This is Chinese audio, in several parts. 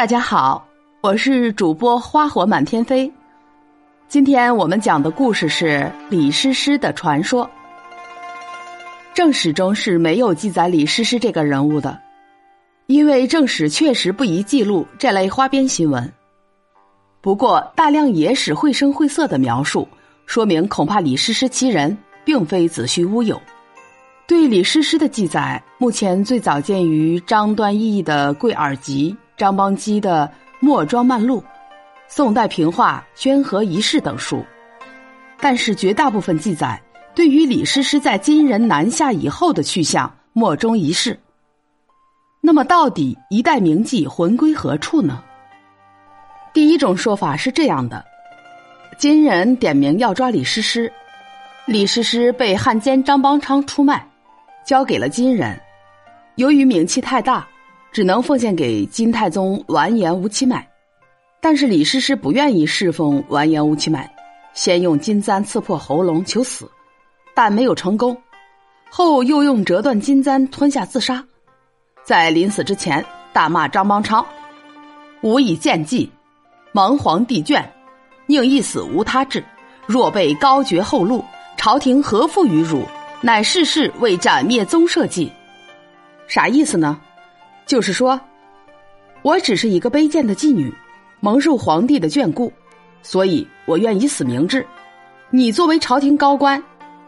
大家好，我是主播花火满天飞。今天我们讲的故事是李师师的传说。正史中是没有记载李师师这个人物的，因为正史确实不宜记录这类花边新闻。不过，大量野史绘声绘色的描述，说明恐怕李师师其人并非子虚乌有。对李师师的记载，目前最早见于张端义的《贵耳集》。张邦基的《墨庄漫录》，宋代平话《宣和遗事》等书，但是绝大部分记载对于李师师在金人南下以后的去向莫衷一是。那么，到底一代名妓魂归何处呢？第一种说法是这样的：金人点名要抓李师师，李师师被汉奸张邦昌出卖，交给了金人，由于名气太大。只能奉献给金太宗完颜吴乞买，但是李师师不愿意侍奉完颜吴乞买，先用金簪刺破喉咙求死，但没有成功，后又用折断金簪吞下自杀，在临死之前大骂张邦昌：“吾以见计，蒙皇帝眷，宁一死无他志。若被高爵后禄，朝廷何负于汝？乃世事为斩灭宗社稷。”啥意思呢？就是说，我只是一个卑贱的妓女，蒙受皇帝的眷顾，所以我愿以死明志。你作为朝廷高官，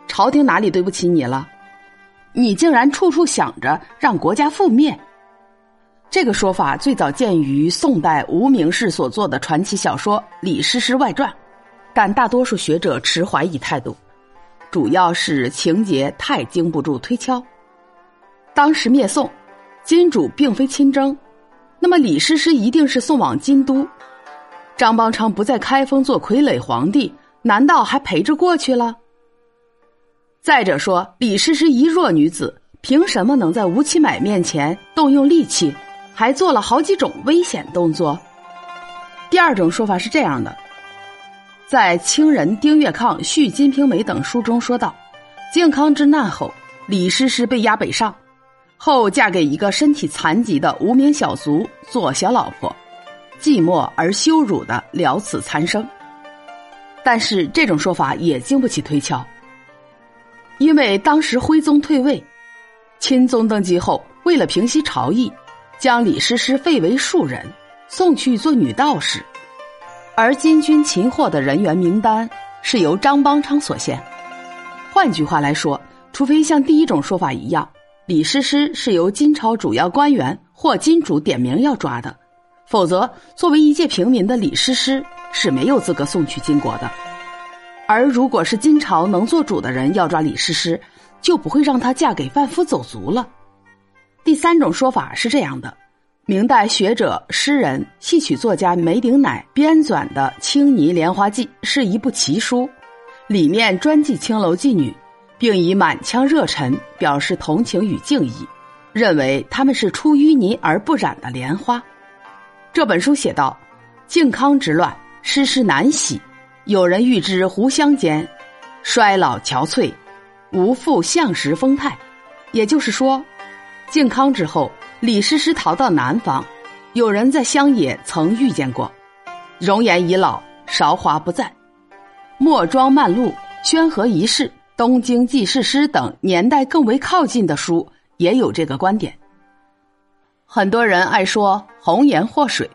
朝廷哪里对不起你了？你竟然处处想着让国家覆灭。这个说法最早见于宋代无名氏所作的传奇小说《李师师外传》，但大多数学者持怀疑态度，主要是情节太经不住推敲。当时灭宋。金主并非亲征，那么李师师一定是送往京都。张邦昌不在开封做傀儡皇帝，难道还陪着过去了？再者说，李师师一弱女子，凭什么能在吴乞买面前动用力气，还做了好几种危险动作？第二种说法是这样的：在清人丁月抗《续金瓶梅》等书中说道，靖康之难后，李师师被押北上。后嫁给一个身体残疾的无名小卒做小老婆，寂寞而羞辱的了此残生。但是这种说法也经不起推敲，因为当时徽宗退位，钦宗登基后，为了平息朝议，将李师师废为庶人，送去做女道士，而金军擒获的人员名单是由张邦昌所献。换句话来说，除非像第一种说法一样。李师师是由金朝主要官员或金主点名要抓的，否则作为一介平民的李师师是没有资格送去金国的。而如果是金朝能做主的人要抓李师师，就不会让她嫁给贩夫走卒了。第三种说法是这样的：明代学者、诗人、戏曲作家梅鼎乃编纂的《青泥莲花记》是一部奇书，里面专记青楼妓女。并以满腔热忱表示同情与敬意，认为他们是出淤泥而不染的莲花。这本书写道：“靖康之乱，诗诗难喜。有人欲知胡香间，衰老憔悴，无复相时风态。”也就是说，靖康之后，李师师逃到南方，有人在乡野曾遇见过，容颜已老，韶华不在。《墨庄漫录》《宣和遗事》。《东京纪事诗》等年代更为靠近的书也有这个观点。很多人爱说“红颜祸水”，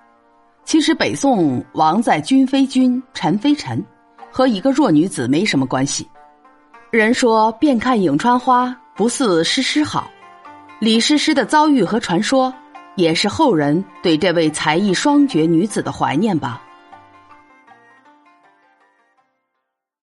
其实北宋王在君非君，臣非臣，和一个弱女子没什么关系。人说“遍看颍川花，不似诗诗好”，李师师的遭遇和传说，也是后人对这位才艺双绝女子的怀念吧。